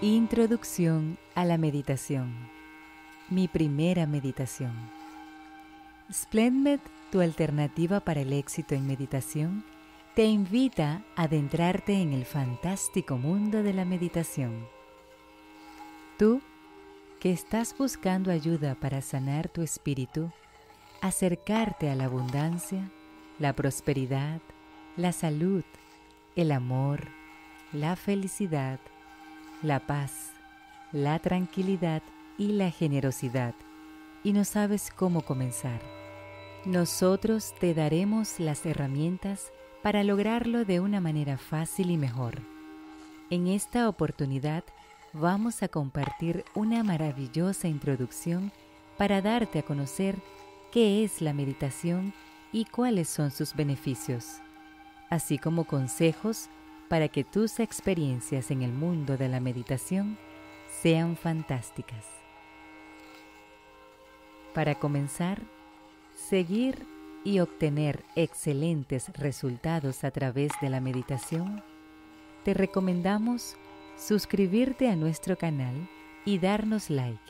Introducción a la meditación. Mi primera meditación. Splendmed, tu alternativa para el éxito en meditación, te invita a adentrarte en el fantástico mundo de la meditación. Tú, que estás buscando ayuda para sanar tu espíritu, acercarte a la abundancia, la prosperidad, la salud, el amor, la felicidad, la paz, la tranquilidad y la generosidad, y no sabes cómo comenzar. Nosotros te daremos las herramientas para lograrlo de una manera fácil y mejor. En esta oportunidad vamos a compartir una maravillosa introducción para darte a conocer qué es la meditación y cuáles son sus beneficios, así como consejos para que tus experiencias en el mundo de la meditación sean fantásticas. Para comenzar, seguir y obtener excelentes resultados a través de la meditación, te recomendamos suscribirte a nuestro canal y darnos like.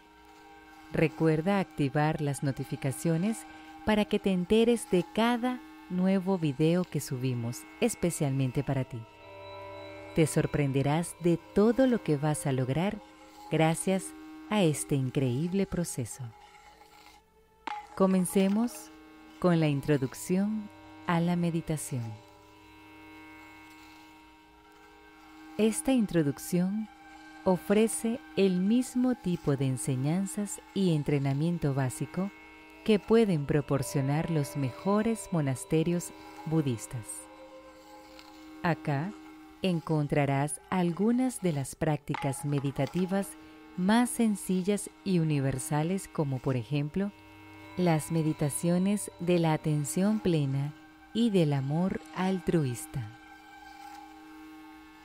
Recuerda activar las notificaciones para que te enteres de cada nuevo video que subimos especialmente para ti. Te sorprenderás de todo lo que vas a lograr gracias a este increíble proceso. Comencemos con la introducción a la meditación. Esta introducción ofrece el mismo tipo de enseñanzas y entrenamiento básico que pueden proporcionar los mejores monasterios budistas. Acá encontrarás algunas de las prácticas meditativas más sencillas y universales como por ejemplo las meditaciones de la atención plena y del amor altruista.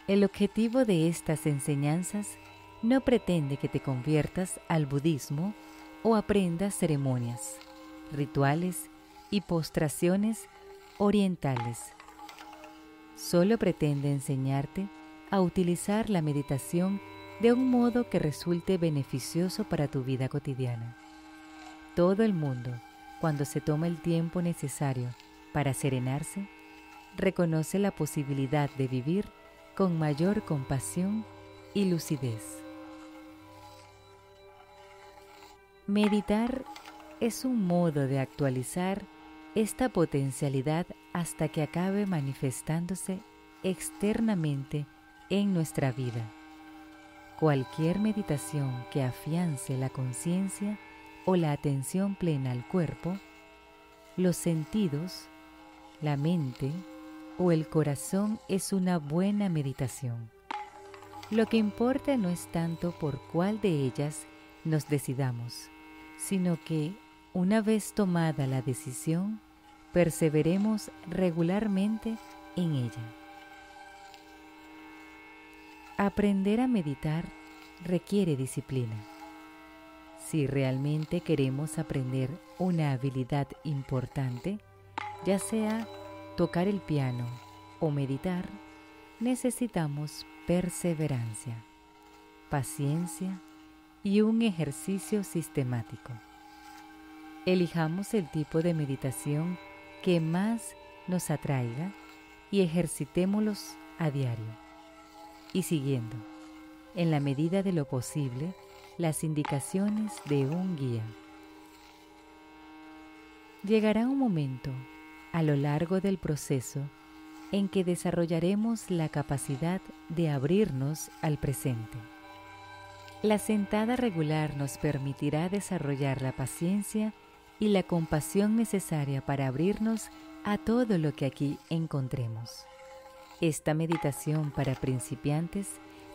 El objetivo de estas enseñanzas no pretende que te conviertas al budismo o aprendas ceremonias, rituales y postraciones orientales solo pretende enseñarte a utilizar la meditación de un modo que resulte beneficioso para tu vida cotidiana. Todo el mundo, cuando se toma el tiempo necesario para serenarse, reconoce la posibilidad de vivir con mayor compasión y lucidez. Meditar es un modo de actualizar esta potencialidad hasta que acabe manifestándose externamente en nuestra vida. Cualquier meditación que afiance la conciencia o la atención plena al cuerpo, los sentidos, la mente o el corazón es una buena meditación. Lo que importa no es tanto por cuál de ellas nos decidamos, sino que, una vez tomada la decisión, perseveremos regularmente en ella. Aprender a meditar requiere disciplina. Si realmente queremos aprender una habilidad importante, ya sea tocar el piano o meditar, necesitamos perseverancia, paciencia y un ejercicio sistemático. Elijamos el tipo de meditación que más nos atraiga y ejercitémoslos a diario. Y siguiendo, en la medida de lo posible, las indicaciones de un guía. Llegará un momento a lo largo del proceso en que desarrollaremos la capacidad de abrirnos al presente. La sentada regular nos permitirá desarrollar la paciencia y la compasión necesaria para abrirnos a todo lo que aquí encontremos. Esta meditación para principiantes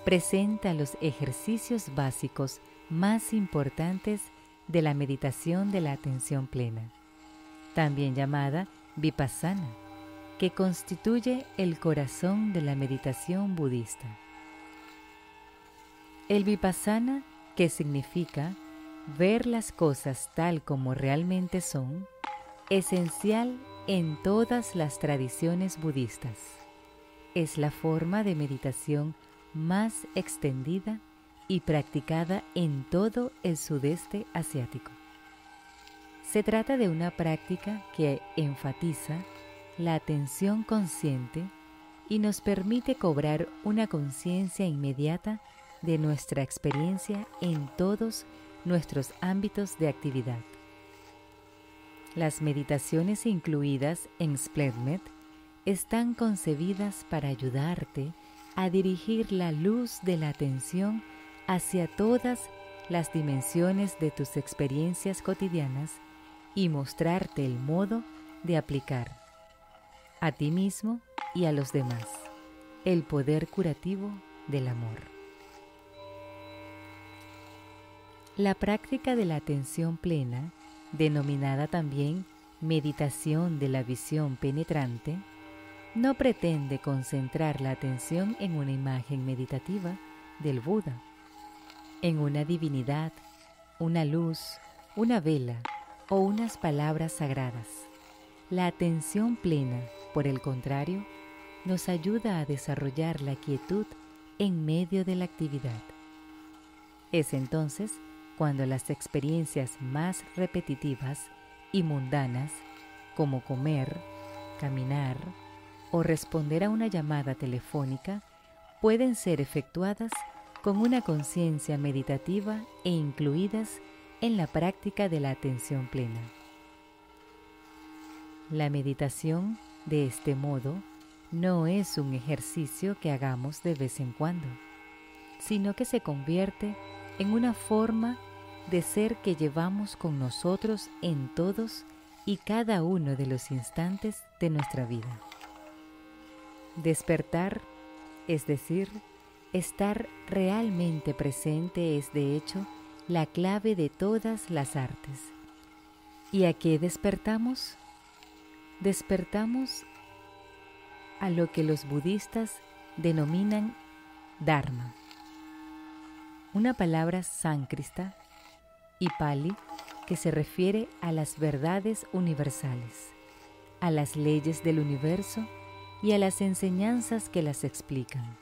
presenta los ejercicios básicos más importantes de la meditación de la atención plena, también llamada vipassana, que constituye el corazón de la meditación budista. El vipassana, que significa ver las cosas tal como realmente son, esencial en todas las tradiciones budistas. Es la forma de meditación más extendida y practicada en todo el sudeste asiático. Se trata de una práctica que enfatiza la atención consciente y nos permite cobrar una conciencia inmediata de nuestra experiencia en todos nuestros ámbitos de actividad. Las meditaciones incluidas en Splendmet están concebidas para ayudarte a dirigir la luz de la atención hacia todas las dimensiones de tus experiencias cotidianas y mostrarte el modo de aplicar a ti mismo y a los demás el poder curativo del amor. La práctica de la atención plena, denominada también meditación de la visión penetrante, no pretende concentrar la atención en una imagen meditativa del Buda, en una divinidad, una luz, una vela o unas palabras sagradas. La atención plena, por el contrario, nos ayuda a desarrollar la quietud en medio de la actividad. Es entonces cuando las experiencias más repetitivas y mundanas, como comer, caminar o responder a una llamada telefónica, pueden ser efectuadas con una conciencia meditativa e incluidas en la práctica de la atención plena. La meditación, de este modo, no es un ejercicio que hagamos de vez en cuando, sino que se convierte en una forma de ser que llevamos con nosotros en todos y cada uno de los instantes de nuestra vida. Despertar, es decir, estar realmente presente es de hecho la clave de todas las artes. ¿Y a qué despertamos? Despertamos a lo que los budistas denominan Dharma, una palabra sáncrista y pali que se refiere a las verdades universales, a las leyes del universo y a las enseñanzas que las explican.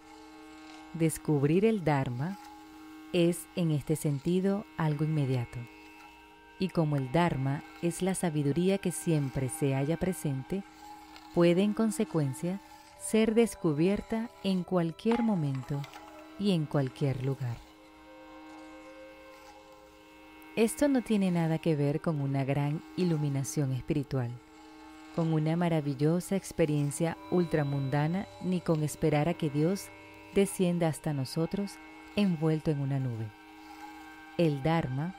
Descubrir el Dharma es en este sentido algo inmediato. Y como el Dharma es la sabiduría que siempre se halla presente, puede en consecuencia ser descubierta en cualquier momento y en cualquier lugar. Esto no tiene nada que ver con una gran iluminación espiritual, con una maravillosa experiencia ultramundana, ni con esperar a que Dios descienda hasta nosotros envuelto en una nube. El Dharma,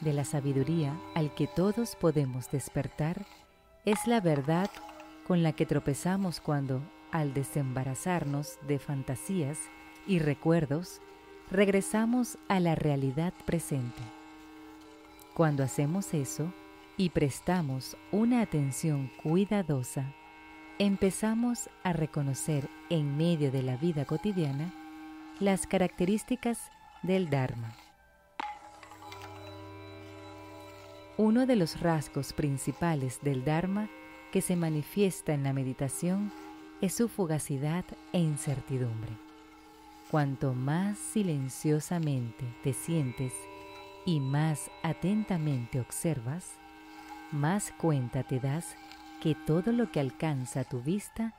de la sabiduría al que todos podemos despertar, es la verdad con la que tropezamos cuando, al desembarazarnos de fantasías y recuerdos, regresamos a la realidad presente. Cuando hacemos eso y prestamos una atención cuidadosa, empezamos a reconocer en medio de la vida cotidiana las características del Dharma. Uno de los rasgos principales del Dharma que se manifiesta en la meditación es su fugacidad e incertidumbre. Cuanto más silenciosamente te sientes y más atentamente observas, más cuenta te das que todo lo que alcanza tu vista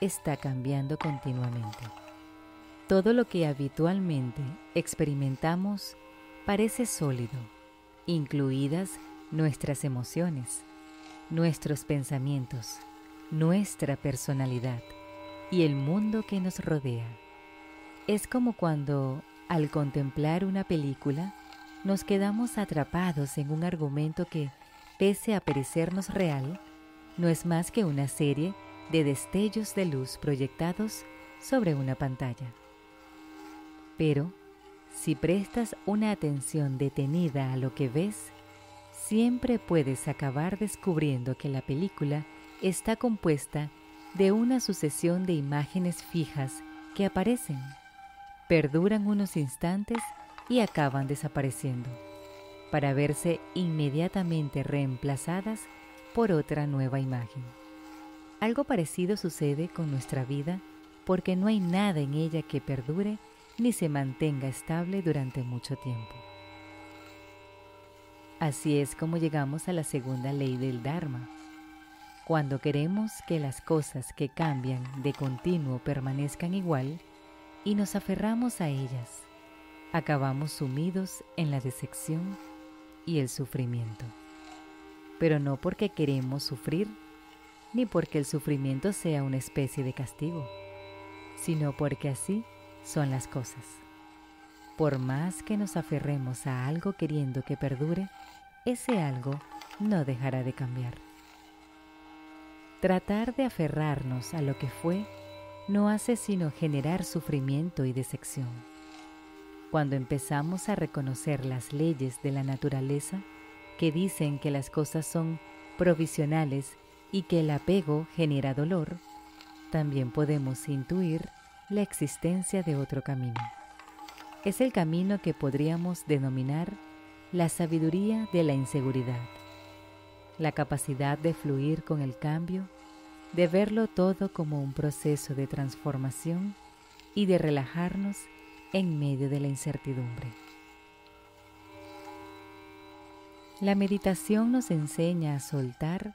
está cambiando continuamente. Todo lo que habitualmente experimentamos parece sólido, incluidas nuestras emociones, nuestros pensamientos, nuestra personalidad y el mundo que nos rodea. Es como cuando, al contemplar una película, nos quedamos atrapados en un argumento que, pese a parecernos real, no es más que una serie de destellos de luz proyectados sobre una pantalla. Pero, si prestas una atención detenida a lo que ves, siempre puedes acabar descubriendo que la película está compuesta de una sucesión de imágenes fijas que aparecen, perduran unos instantes y acaban desapareciendo, para verse inmediatamente reemplazadas por otra nueva imagen. Algo parecido sucede con nuestra vida porque no hay nada en ella que perdure ni se mantenga estable durante mucho tiempo. Así es como llegamos a la segunda ley del Dharma. Cuando queremos que las cosas que cambian de continuo permanezcan igual y nos aferramos a ellas, acabamos sumidos en la decepción y el sufrimiento. Pero no porque queremos sufrir, ni porque el sufrimiento sea una especie de castigo, sino porque así son las cosas. Por más que nos aferremos a algo queriendo que perdure, ese algo no dejará de cambiar. Tratar de aferrarnos a lo que fue no hace sino generar sufrimiento y decepción. Cuando empezamos a reconocer las leyes de la naturaleza que dicen que las cosas son provisionales y que el apego genera dolor, también podemos intuir la existencia de otro camino. Es el camino que podríamos denominar la sabiduría de la inseguridad, la capacidad de fluir con el cambio, de verlo todo como un proceso de transformación y de relajarnos en medio de la incertidumbre. La meditación nos enseña a soltar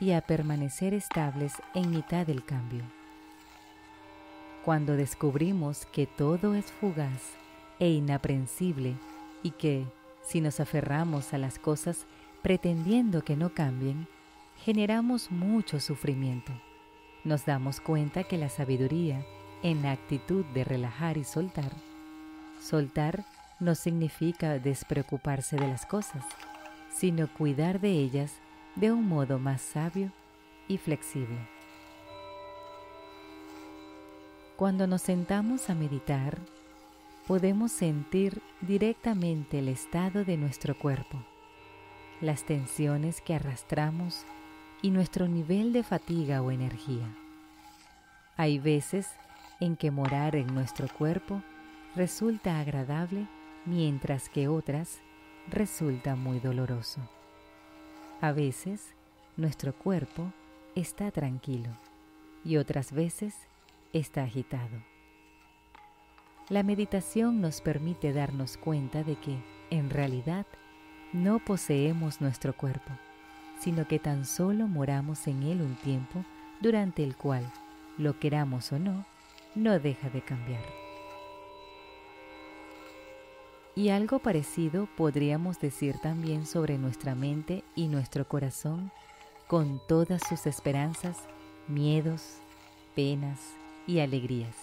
y a permanecer estables en mitad del cambio. Cuando descubrimos que todo es fugaz e inaprensible y que, si nos aferramos a las cosas pretendiendo que no cambien, generamos mucho sufrimiento. Nos damos cuenta que la sabiduría, en la actitud de relajar y soltar, soltar no significa despreocuparse de las cosas, sino cuidar de ellas de un modo más sabio y flexible. Cuando nos sentamos a meditar, podemos sentir directamente el estado de nuestro cuerpo, las tensiones que arrastramos y nuestro nivel de fatiga o energía. Hay veces en que morar en nuestro cuerpo resulta agradable mientras que otras resulta muy doloroso. A veces nuestro cuerpo está tranquilo y otras veces está agitado. La meditación nos permite darnos cuenta de que, en realidad, no poseemos nuestro cuerpo, sino que tan solo moramos en él un tiempo durante el cual, lo queramos o no, no deja de cambiar. Y algo parecido podríamos decir también sobre nuestra mente y nuestro corazón, con todas sus esperanzas, miedos, penas, y alegrías.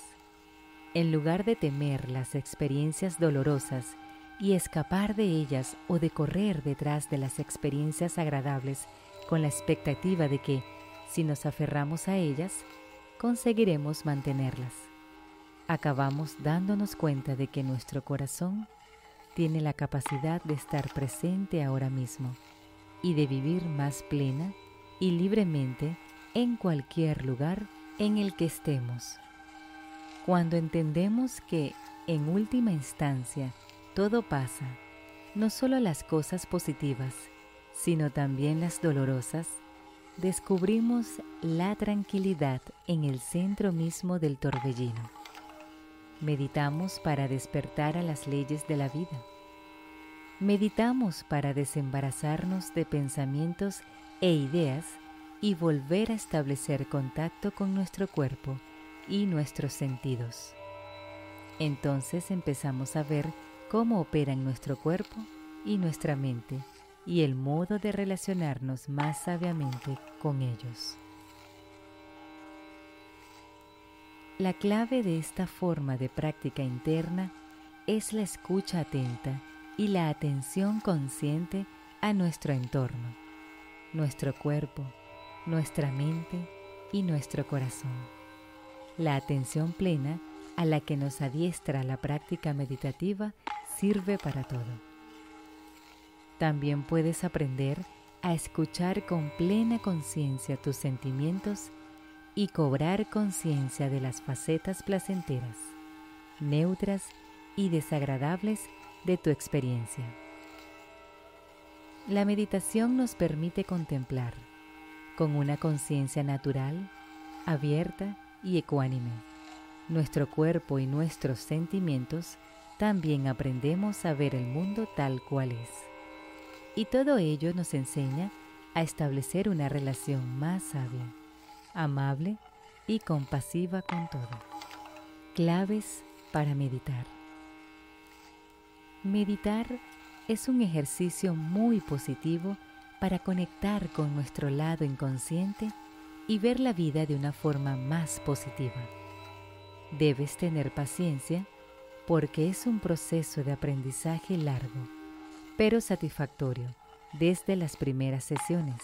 En lugar de temer las experiencias dolorosas y escapar de ellas o de correr detrás de las experiencias agradables con la expectativa de que, si nos aferramos a ellas, conseguiremos mantenerlas. Acabamos dándonos cuenta de que nuestro corazón tiene la capacidad de estar presente ahora mismo y de vivir más plena y libremente en cualquier lugar en el que estemos. Cuando entendemos que, en última instancia, todo pasa, no solo las cosas positivas, sino también las dolorosas, descubrimos la tranquilidad en el centro mismo del torbellino. Meditamos para despertar a las leyes de la vida. Meditamos para desembarazarnos de pensamientos e ideas y volver a establecer contacto con nuestro cuerpo y nuestros sentidos. Entonces empezamos a ver cómo operan nuestro cuerpo y nuestra mente y el modo de relacionarnos más sabiamente con ellos. La clave de esta forma de práctica interna es la escucha atenta y la atención consciente a nuestro entorno, nuestro cuerpo, nuestra mente y nuestro corazón. La atención plena a la que nos adiestra la práctica meditativa sirve para todo. También puedes aprender a escuchar con plena conciencia tus sentimientos y cobrar conciencia de las facetas placenteras, neutras y desagradables de tu experiencia. La meditación nos permite contemplar con una conciencia natural, abierta y ecuánime, nuestro cuerpo y nuestros sentimientos, también aprendemos a ver el mundo tal cual es. Y todo ello nos enseña a establecer una relación más sabia, amable y compasiva con todo. Claves para meditar. Meditar es un ejercicio muy positivo para conectar con nuestro lado inconsciente y ver la vida de una forma más positiva. Debes tener paciencia porque es un proceso de aprendizaje largo, pero satisfactorio desde las primeras sesiones.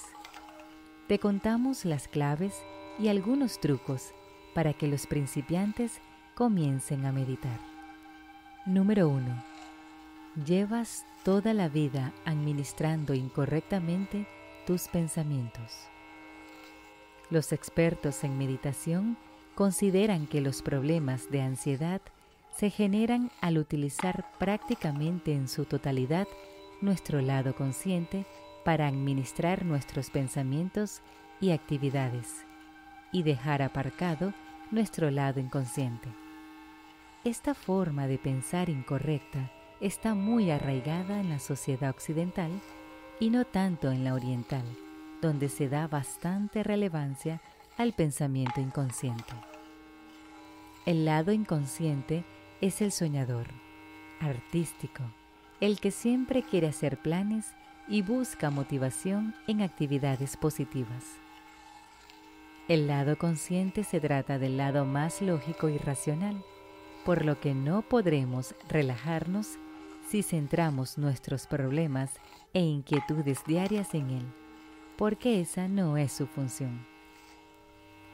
Te contamos las claves y algunos trucos para que los principiantes comiencen a meditar. Número 1. Llevas toda la vida administrando incorrectamente tus pensamientos. Los expertos en meditación consideran que los problemas de ansiedad se generan al utilizar prácticamente en su totalidad nuestro lado consciente para administrar nuestros pensamientos y actividades y dejar aparcado nuestro lado inconsciente. Esta forma de pensar incorrecta está muy arraigada en la sociedad occidental y no tanto en la oriental, donde se da bastante relevancia al pensamiento inconsciente. El lado inconsciente es el soñador, artístico, el que siempre quiere hacer planes y busca motivación en actividades positivas. El lado consciente se trata del lado más lógico y racional, por lo que no podremos relajarnos si centramos nuestros problemas e inquietudes diarias en él, porque esa no es su función.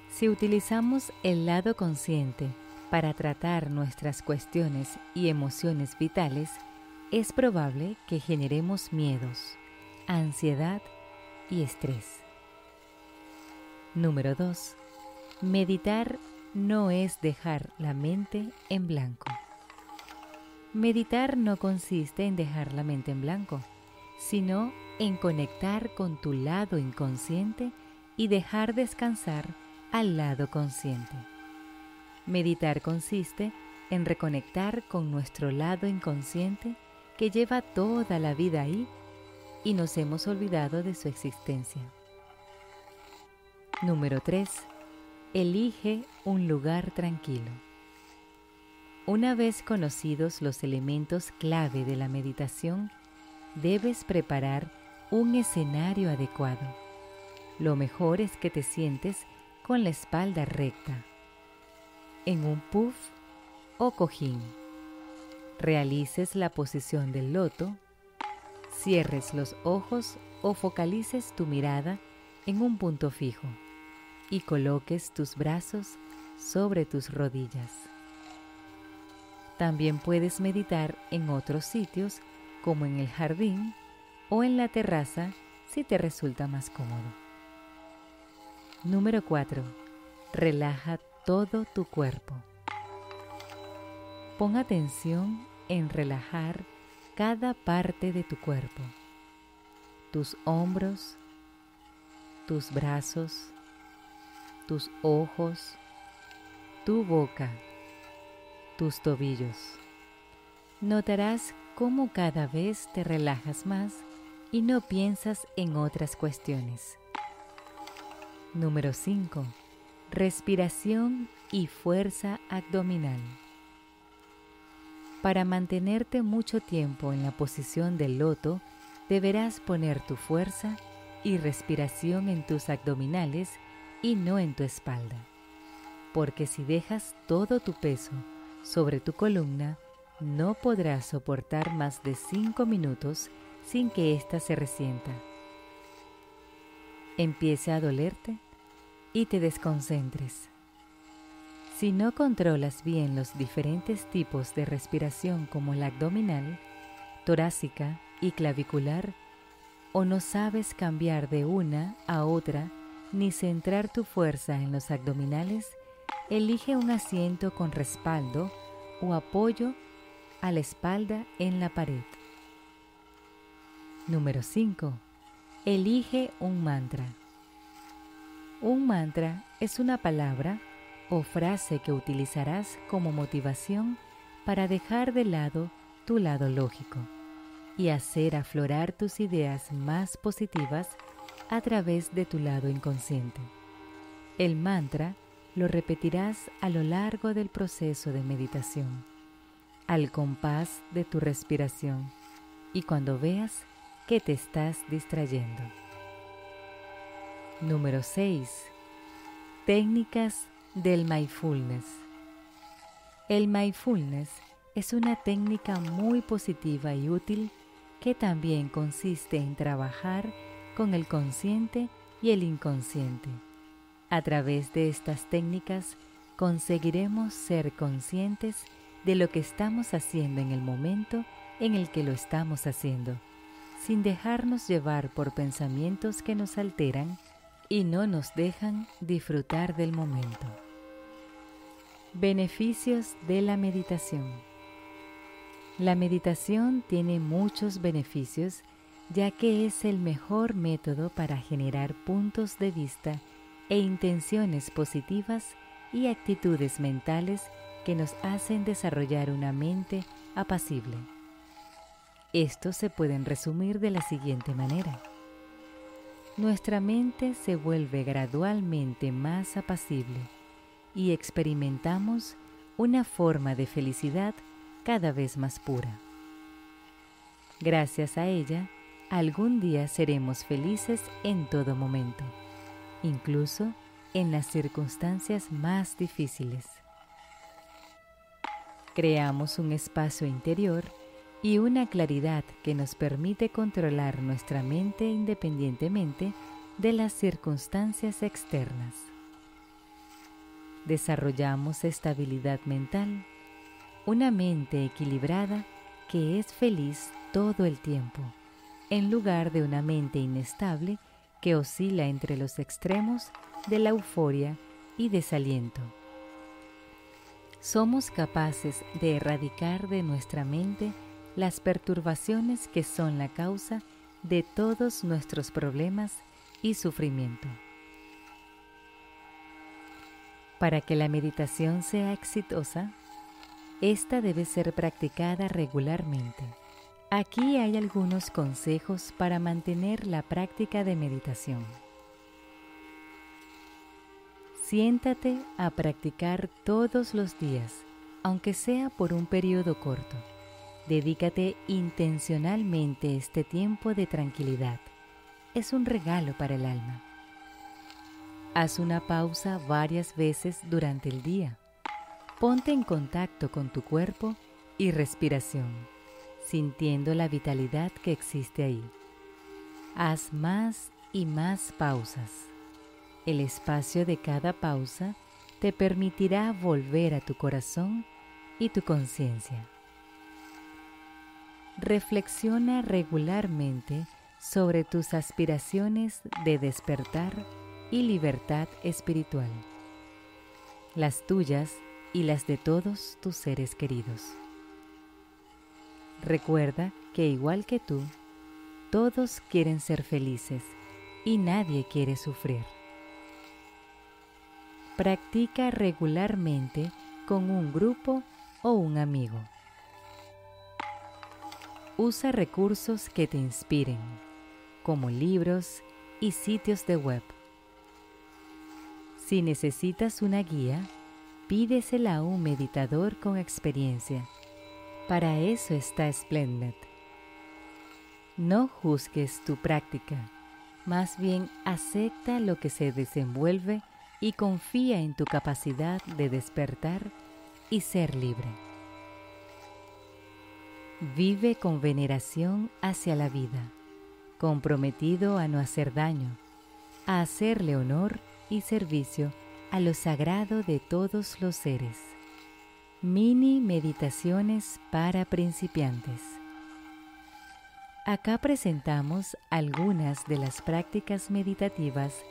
Si utilizamos el lado consciente para tratar nuestras cuestiones y emociones vitales, es probable que generemos miedos, ansiedad y estrés. Número 2. Meditar no es dejar la mente en blanco. Meditar no consiste en dejar la mente en blanco, sino en conectar con tu lado inconsciente y dejar descansar al lado consciente. Meditar consiste en reconectar con nuestro lado inconsciente que lleva toda la vida ahí y nos hemos olvidado de su existencia. Número 3. Elige un lugar tranquilo. Una vez conocidos los elementos clave de la meditación, debes preparar un escenario adecuado. Lo mejor es que te sientes con la espalda recta, en un puff o cojín realices la posición del loto, cierres los ojos o focalices tu mirada en un punto fijo y coloques tus brazos sobre tus rodillas. También puedes meditar en otros sitios como en el jardín o en la terraza si te resulta más cómodo. Número 4. Relaja todo tu cuerpo. Pon atención en relajar cada parte de tu cuerpo, tus hombros, tus brazos, tus ojos, tu boca, tus tobillos. Notarás cómo cada vez te relajas más y no piensas en otras cuestiones. Número 5. Respiración y fuerza abdominal. Para mantenerte mucho tiempo en la posición del loto, deberás poner tu fuerza y respiración en tus abdominales y no en tu espalda. Porque si dejas todo tu peso sobre tu columna, no podrás soportar más de 5 minutos sin que ésta se resienta. Empiece a dolerte y te desconcentres. Si no controlas bien los diferentes tipos de respiración como la abdominal, torácica y clavicular, o no sabes cambiar de una a otra ni centrar tu fuerza en los abdominales, elige un asiento con respaldo o apoyo a la espalda en la pared. Número 5. Elige un mantra. Un mantra es una palabra o frase que utilizarás como motivación para dejar de lado tu lado lógico y hacer aflorar tus ideas más positivas a través de tu lado inconsciente. El mantra lo repetirás a lo largo del proceso de meditación, al compás de tu respiración y cuando veas que te estás distrayendo. Número 6. Técnicas del mindfulness. El mindfulness es una técnica muy positiva y útil que también consiste en trabajar con el consciente y el inconsciente. A través de estas técnicas conseguiremos ser conscientes de lo que estamos haciendo en el momento en el que lo estamos haciendo, sin dejarnos llevar por pensamientos que nos alteran y no nos dejan disfrutar del momento. Beneficios de la meditación. La meditación tiene muchos beneficios ya que es el mejor método para generar puntos de vista e intenciones positivas y actitudes mentales que nos hacen desarrollar una mente apacible. Estos se pueden resumir de la siguiente manera. Nuestra mente se vuelve gradualmente más apacible y experimentamos una forma de felicidad cada vez más pura. Gracias a ella, algún día seremos felices en todo momento, incluso en las circunstancias más difíciles. Creamos un espacio interior y una claridad que nos permite controlar nuestra mente independientemente de las circunstancias externas. Desarrollamos estabilidad mental una mente equilibrada que es feliz todo el tiempo, en lugar de una mente inestable que oscila entre los extremos de la euforia y desaliento. Somos capaces de erradicar de nuestra mente las perturbaciones que son la causa de todos nuestros problemas y sufrimiento. Para que la meditación sea exitosa, esta debe ser practicada regularmente. Aquí hay algunos consejos para mantener la práctica de meditación. Siéntate a practicar todos los días, aunque sea por un periodo corto. Dedícate intencionalmente este tiempo de tranquilidad. Es un regalo para el alma. Haz una pausa varias veces durante el día Ponte en contacto con tu cuerpo y respiración, sintiendo la vitalidad que existe ahí. Haz más y más pausas. El espacio de cada pausa te permitirá volver a tu corazón y tu conciencia. Reflexiona regularmente sobre tus aspiraciones de despertar y libertad espiritual. Las tuyas y las de todos tus seres queridos. Recuerda que igual que tú, todos quieren ser felices y nadie quiere sufrir. Practica regularmente con un grupo o un amigo. Usa recursos que te inspiren, como libros y sitios de web. Si necesitas una guía, pídesela a un meditador con experiencia. Para eso está Splendid. No juzgues tu práctica, más bien acepta lo que se desenvuelve y confía en tu capacidad de despertar y ser libre. Vive con veneración hacia la vida, comprometido a no hacer daño, a hacerle honor y servicio a lo sagrado de todos los seres. Mini meditaciones para principiantes. Acá presentamos algunas de las prácticas meditativas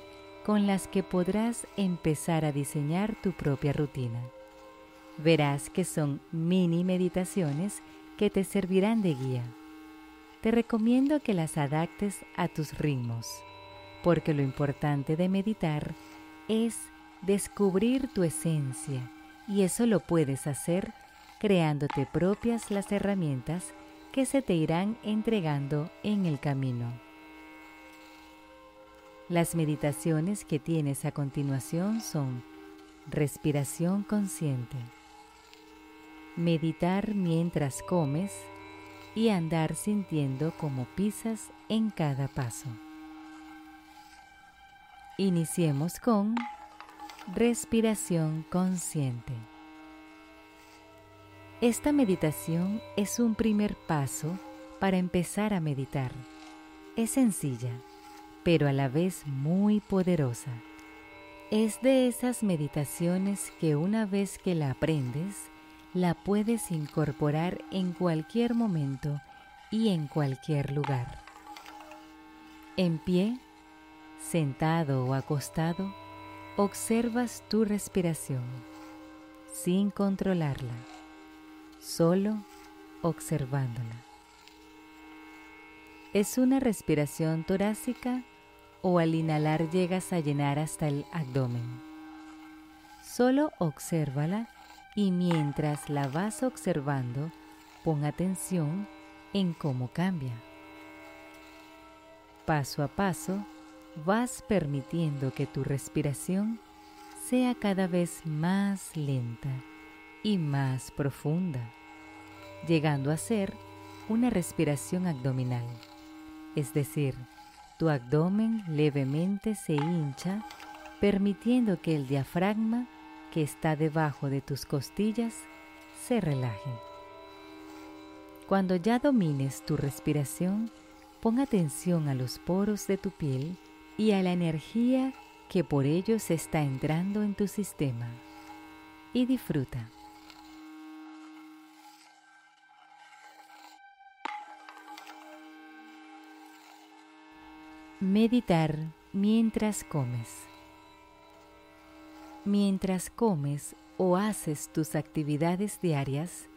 con las que podrás empezar a diseñar tu propia rutina. Verás que son mini meditaciones que te servirán de guía. Te recomiendo que las adaptes a tus ritmos, porque lo importante de meditar es descubrir tu esencia y eso lo puedes hacer creándote propias las herramientas que se te irán entregando en el camino. Las meditaciones que tienes a continuación son respiración consciente, meditar mientras comes y andar sintiendo como pisas en cada paso. Iniciemos con respiración consciente. Esta meditación es un primer paso para empezar a meditar. Es sencilla, pero a la vez muy poderosa. Es de esas meditaciones que una vez que la aprendes, la puedes incorporar en cualquier momento y en cualquier lugar. En pie, sentado o acostado, observas tu respiración sin controlarla, solo observándola. ¿Es una respiración torácica o al inhalar llegas a llenar hasta el abdomen? Solo obsérvala y mientras la vas observando, pon atención en cómo cambia. Paso a paso, vas permitiendo que tu respiración sea cada vez más lenta y más profunda, llegando a ser una respiración abdominal, es decir, tu abdomen levemente se hincha, permitiendo que el diafragma que está debajo de tus costillas se relaje. Cuando ya domines tu respiración, pon atención a los poros de tu piel y a la energía que por ellos está entrando en tu sistema. Y disfruta. Meditar mientras comes. Mientras comes o haces tus actividades diarias,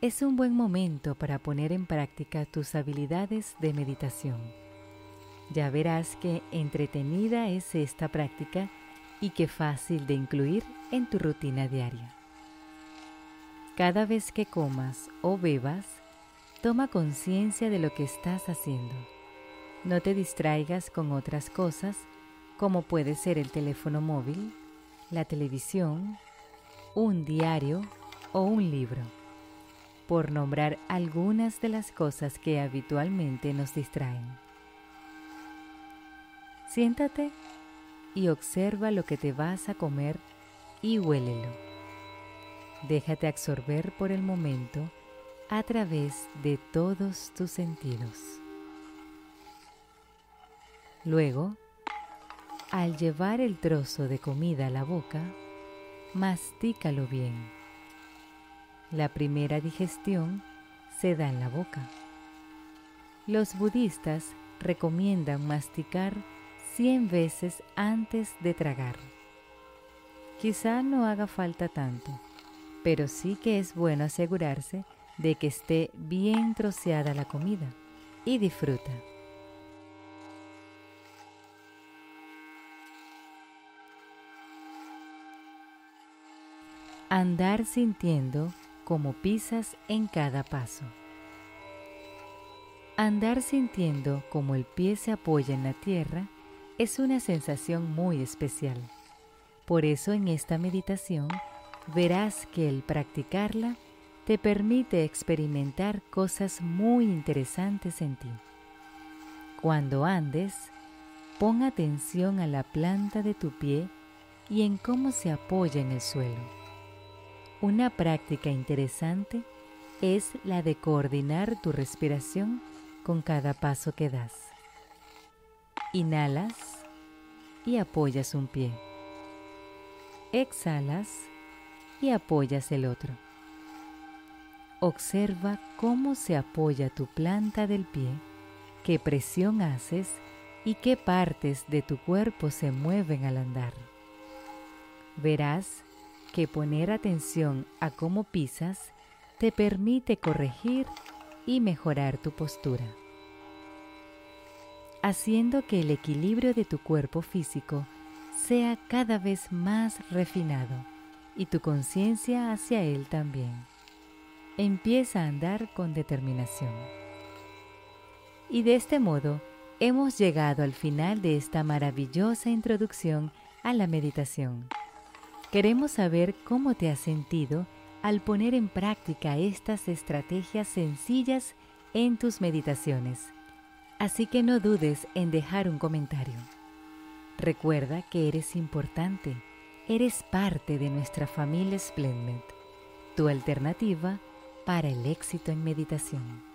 es un buen momento para poner en práctica tus habilidades de meditación. Ya verás qué entretenida es esta práctica y qué fácil de incluir en tu rutina diaria. Cada vez que comas o bebas, toma conciencia de lo que estás haciendo. No te distraigas con otras cosas como puede ser el teléfono móvil, la televisión, un diario o un libro, por nombrar algunas de las cosas que habitualmente nos distraen. Siéntate y observa lo que te vas a comer y huélelo. Déjate absorber por el momento a través de todos tus sentidos. Luego, al llevar el trozo de comida a la boca, mastícalo bien. La primera digestión se da en la boca. Los budistas recomiendan masticar 100 veces antes de tragar. Quizá no haga falta tanto, pero sí que es bueno asegurarse de que esté bien troceada la comida y disfruta. Andar sintiendo como pisas en cada paso. Andar sintiendo como el pie se apoya en la tierra es una sensación muy especial. Por eso en esta meditación verás que el practicarla te permite experimentar cosas muy interesantes en ti. Cuando andes, pon atención a la planta de tu pie y en cómo se apoya en el suelo. Una práctica interesante es la de coordinar tu respiración con cada paso que das. Inhalas y apoyas un pie. Exhalas y apoyas el otro. Observa cómo se apoya tu planta del pie, qué presión haces y qué partes de tu cuerpo se mueven al andar. Verás que poner atención a cómo pisas te permite corregir y mejorar tu postura haciendo que el equilibrio de tu cuerpo físico sea cada vez más refinado y tu conciencia hacia él también. Empieza a andar con determinación. Y de este modo hemos llegado al final de esta maravillosa introducción a la meditación. Queremos saber cómo te has sentido al poner en práctica estas estrategias sencillas en tus meditaciones. Así que no dudes en dejar un comentario. Recuerda que eres importante, eres parte de nuestra familia Splendid, tu alternativa para el éxito en meditación.